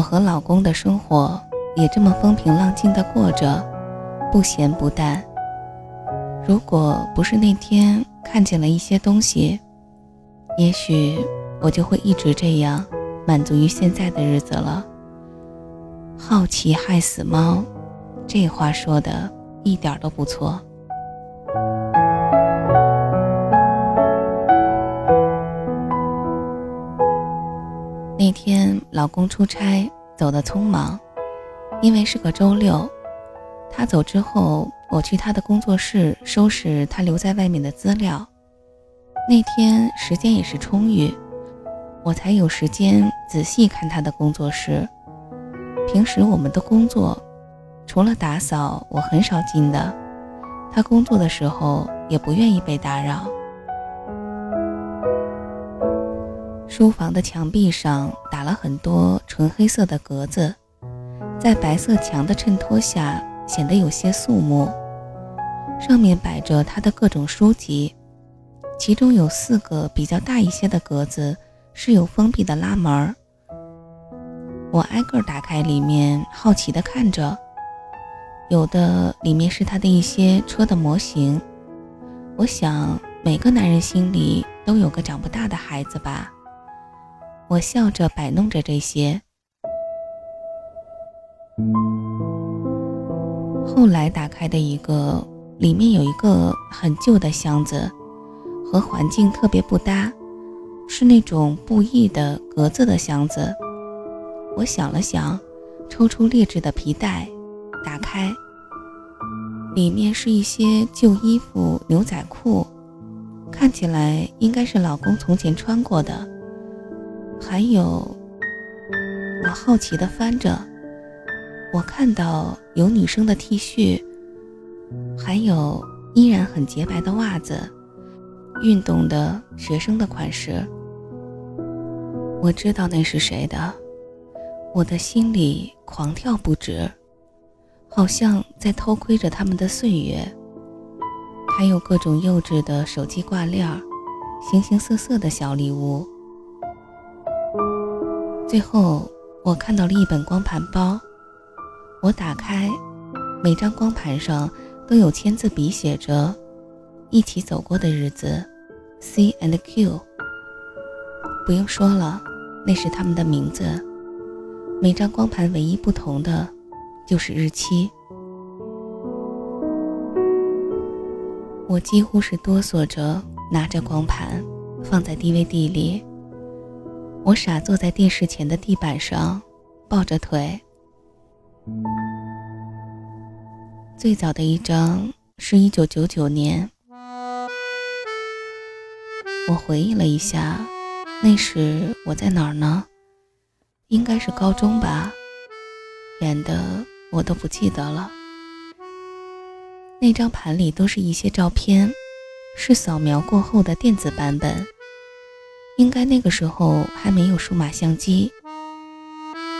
我和老公的生活也这么风平浪静的过着，不咸不淡。如果不是那天看见了一些东西，也许我就会一直这样满足于现在的日子了。好奇害死猫，这话说的一点都不错。老公出差走得匆忙，因为是个周六。他走之后，我去他的工作室收拾他留在外面的资料。那天时间也是充裕，我才有时间仔细看他的工作室。平时我们的工作，除了打扫，我很少进的。他工作的时候也不愿意被打扰。书房的墙壁上打了很多纯黑色的格子，在白色墙的衬托下显得有些肃穆。上面摆着他的各种书籍，其中有四个比较大一些的格子是有封闭的拉门儿。我挨个打开里面，好奇地看着，有的里面是他的一些车的模型。我想每个男人心里都有个长不大的孩子吧。我笑着摆弄着这些，后来打开的一个，里面有一个很旧的箱子，和环境特别不搭，是那种布艺的格子的箱子。我想了想，抽出劣质的皮带，打开，里面是一些旧衣服、牛仔裤，看起来应该是老公从前穿过的。还有，我好奇地翻着，我看到有女生的 T 恤，还有依然很洁白的袜子，运动的学生的款式。我知道那是谁的，我的心里狂跳不止，好像在偷窥着他们的岁月。还有各种幼稚的手机挂链，形形色色的小礼物。最后，我看到了一本光盘包。我打开，每张光盘上都有签字笔写着“一起走过的日子 ”，C and Q。不用说了，那是他们的名字。每张光盘唯一不同的，就是日期。我几乎是哆嗦着拿着光盘，放在 DVD 里。我傻坐在电视前的地板上，抱着腿。最早的一张是一九九九年。我回忆了一下，那时我在哪儿呢？应该是高中吧，远的我都不记得了。那张盘里都是一些照片，是扫描过后的电子版本。应该那个时候还没有数码相机。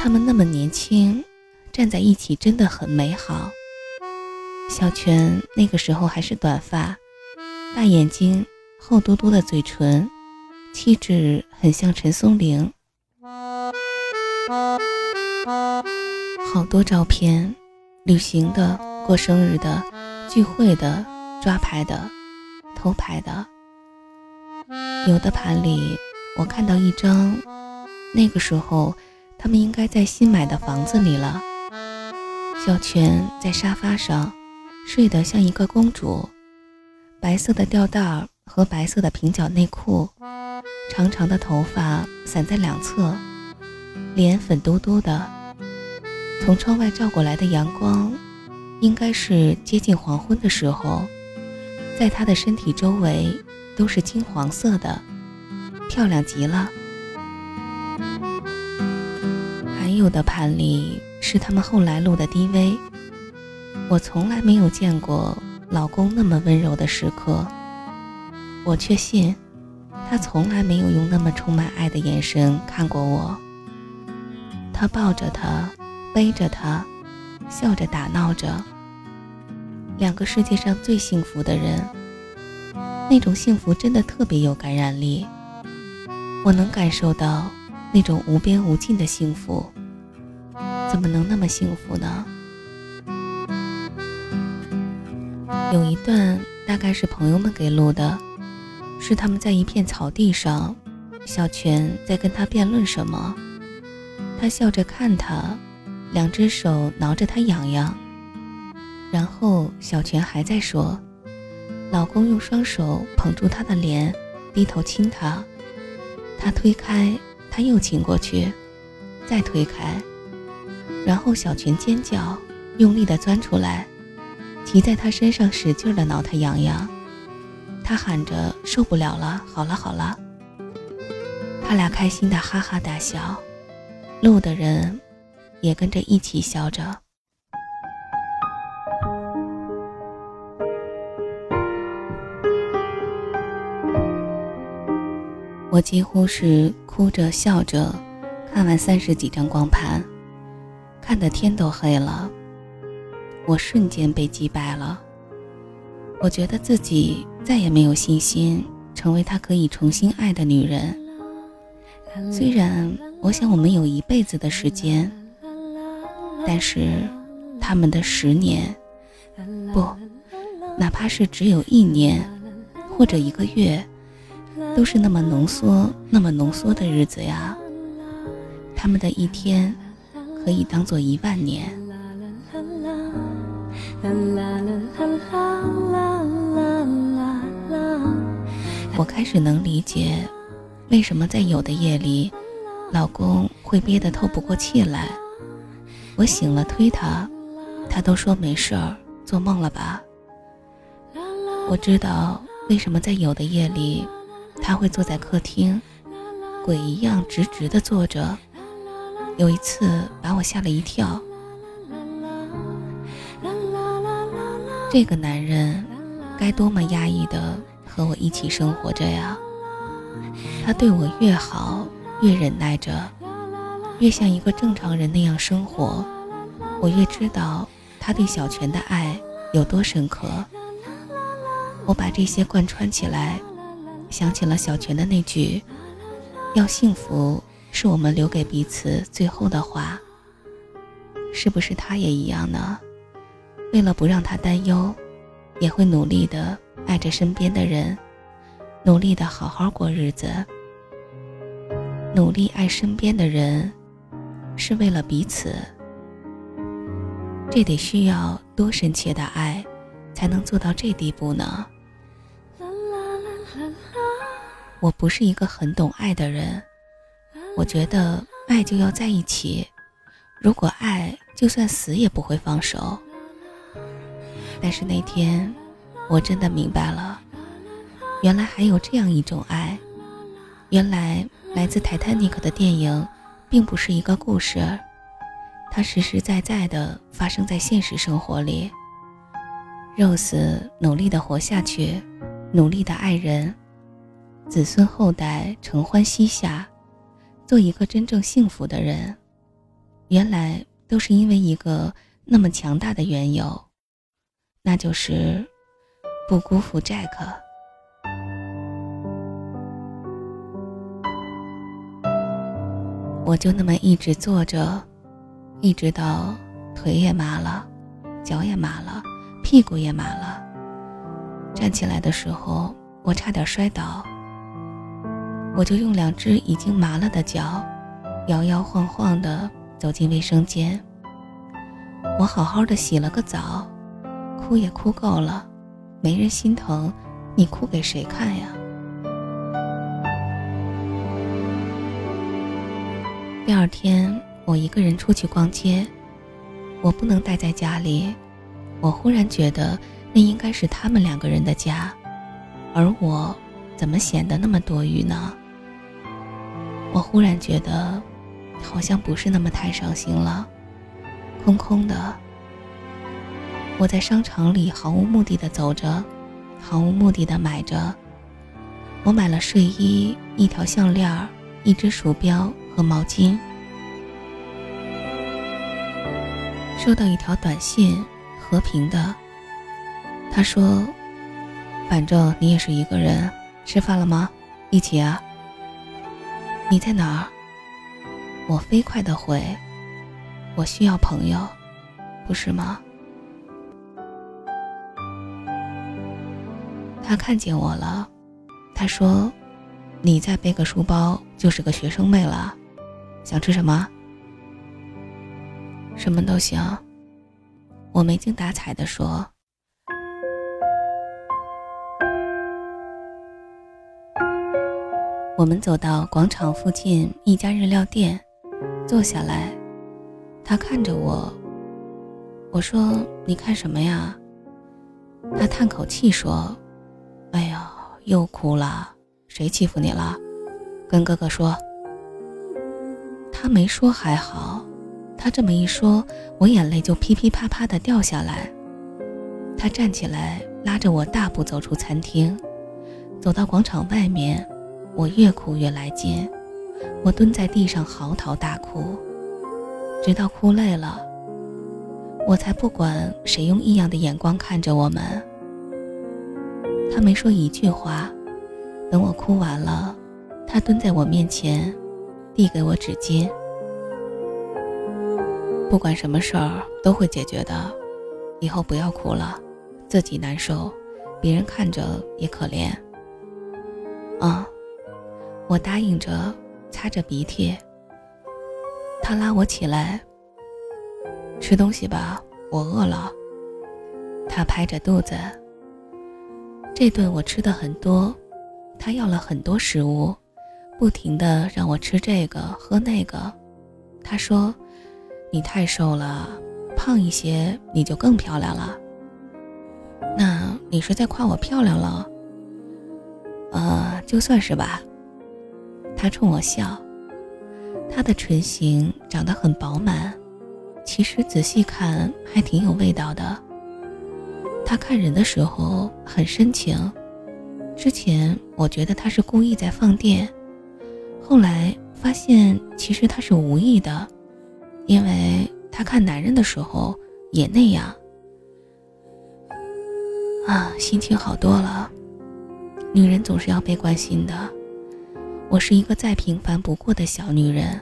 他们那么年轻，站在一起真的很美好。小泉那个时候还是短发，大眼睛，厚嘟嘟的嘴唇，气质很像陈松伶。好多照片，旅行的、过生日的、聚会的、抓拍的、偷拍的，有的盘里。我看到一张，那个时候他们应该在新买的房子里了。小泉在沙发上睡得像一个公主，白色的吊带和白色的平角内裤，长长的头发散在两侧，脸粉嘟嘟的。从窗外照过来的阳光，应该是接近黄昏的时候，在她的身体周围都是金黄色的。漂亮极了。还有的盘里是他们后来录的 DV。我从来没有见过老公那么温柔的时刻，我却信，他从来没有用那么充满爱的眼神看过我。他抱着她，背着她，笑着打闹着，两个世界上最幸福的人，那种幸福真的特别有感染力。我能感受到那种无边无尽的幸福，怎么能那么幸福呢？有一段大概是朋友们给录的，是他们在一片草地上，小泉在跟他辩论什么，他笑着看他，两只手挠着他痒痒，然后小泉还在说，老公用双手捧住她的脸，低头亲她，他推开，他又亲过去，再推开。然后小群尖叫，用力地钻出来，骑在他身上使劲地挠他痒痒。他喊着受不了了，好了好了。他俩开心的哈哈大笑，路的人也跟着一起笑着。我几乎是哭着笑着看完三十几张光盘。看得天都黑了，我瞬间被击败了。我觉得自己再也没有信心成为他可以重新爱的女人。虽然我想我们有一辈子的时间，但是他们的十年，不，哪怕是只有一年或者一个月，都是那么浓缩、那么浓缩的日子呀。他们的一天。可以当做一万年。我开始能理解，为什么在有的夜里，老公会憋得透不过气来。我醒了推他，他都说没事儿，做梦了吧。我知道为什么在有的夜里，他会坐在客厅，鬼一样直直的坐着。有一次把我吓了一跳。这个男人该多么压抑的和我一起生活着呀！他对我越好，越忍耐着，越像一个正常人那样生活，我越知道他对小泉的爱有多深刻。我把这些贯穿起来，想起了小泉的那句：“要幸福。”是我们留给彼此最后的话，是不是他也一样呢？为了不让他担忧，也会努力的爱着身边的人，努力的好好过日子。努力爱身边的人，是为了彼此。这得需要多深切的爱，才能做到这地步呢？我不是一个很懂爱的人。我觉得爱就要在一起，如果爱，就算死也不会放手。但是那天，我真的明白了，原来还有这样一种爱，原来来自泰坦尼克的电影，并不是一个故事，它实实在在的发生在现实生活里。Rose 努力的活下去，努力的爱人，子孙后代承欢膝下。做一个真正幸福的人，原来都是因为一个那么强大的缘由，那就是不辜负 Jack。我就那么一直坐着，一直到腿也麻了，脚也麻了，屁股也麻了。站起来的时候，我差点摔倒。我就用两只已经麻了的脚，摇摇晃晃地走进卫生间。我好好的洗了个澡，哭也哭够了，没人心疼，你哭给谁看呀？第二天，我一个人出去逛街，我不能待在家里。我忽然觉得，那应该是他们两个人的家，而我，怎么显得那么多余呢？我忽然觉得，好像不是那么太伤心了，空空的。我在商场里毫无目的的走着，毫无目的的买着。我买了睡衣、一条项链、一只鼠标和毛巾。收到一条短信，和平的。他说：“反正你也是一个人，吃饭了吗？一起啊。”你在哪儿？我飞快的回，我需要朋友，不是吗？他看见我了，他说：“你再背个书包就是个学生妹了，想吃什么？什么都行。”我没精打采的说。我们走到广场附近一家日料店，坐下来。他看着我，我说：“你看什么呀？”他叹口气说：“哎呦，又哭了，谁欺负你了？跟哥哥说。”他没说还好，他这么一说，我眼泪就噼噼啪啪的掉下来。他站起来，拉着我大步走出餐厅，走到广场外面。我越哭越来劲，我蹲在地上嚎啕大哭，直到哭累了，我才不管谁用异样的眼光看着我们。他没说一句话，等我哭完了，他蹲在我面前，递给我纸巾。不管什么事儿都会解决的，以后不要哭了，自己难受，别人看着也可怜。啊。我答应着，擦着鼻涕。他拉我起来，吃东西吧，我饿了。他拍着肚子。这顿我吃的很多，他要了很多食物，不停的让我吃这个喝那个。他说：“你太瘦了，胖一些你就更漂亮了。”那你是在夸我漂亮了？呃，就算是吧。他冲我笑，他的唇形长得很饱满，其实仔细看还挺有味道的。他看人的时候很深情，之前我觉得他是故意在放电，后来发现其实他是无意的，因为他看男人的时候也那样。啊，心情好多了，女人总是要被关心的。我是一个再平凡不过的小女人，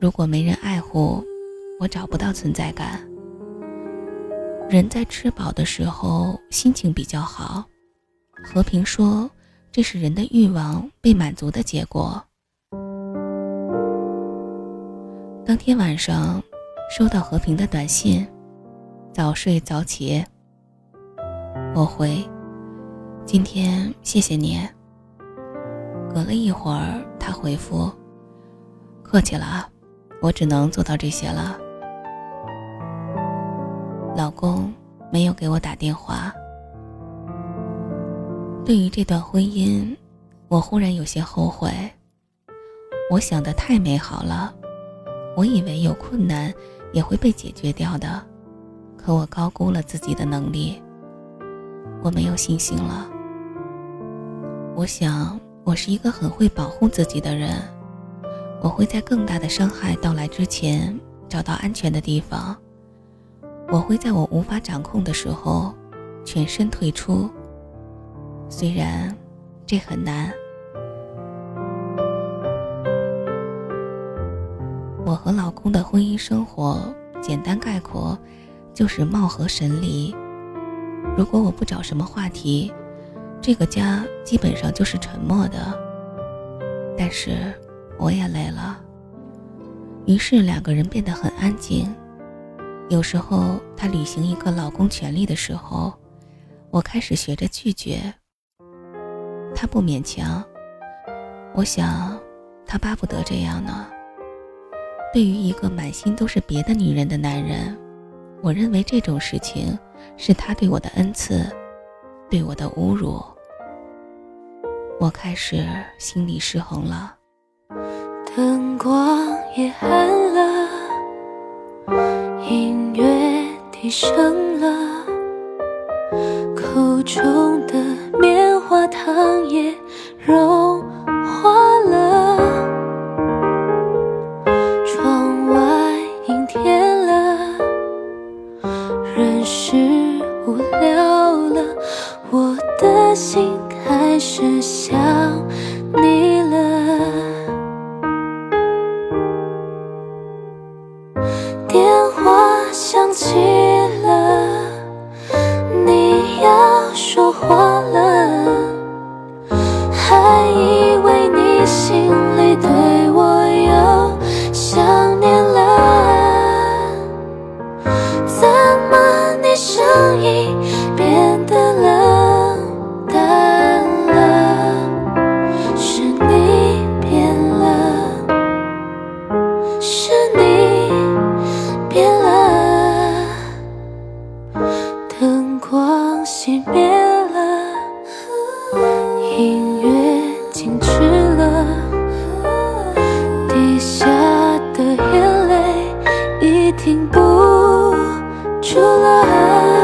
如果没人爱护，我找不到存在感。人在吃饱的时候心情比较好，和平说这是人的欲望被满足的结果。当天晚上收到和平的短信，早睡早起。我回，今天谢谢你。隔了一会儿，他回复：“客气了，我只能做到这些了。”老公没有给我打电话。对于这段婚姻，我忽然有些后悔。我想的太美好了，我以为有困难也会被解决掉的，可我高估了自己的能力。我没有信心了。我想。我是一个很会保护自己的人，我会在更大的伤害到来之前找到安全的地方。我会在我无法掌控的时候全身退出，虽然这很难。我和老公的婚姻生活，简单概括就是貌合神离。如果我不找什么话题。这个家基本上就是沉默的，但是我也累了。于是两个人变得很安静。有时候他履行一个老公权利的时候，我开始学着拒绝。他不勉强，我想他巴不得这样呢。对于一个满心都是别的女人的男人，我认为这种事情是他对我的恩赐，对我的侮辱。我开始心理失衡了，灯光也暗了，音乐低声了，口中的棉花糖也融除了爱。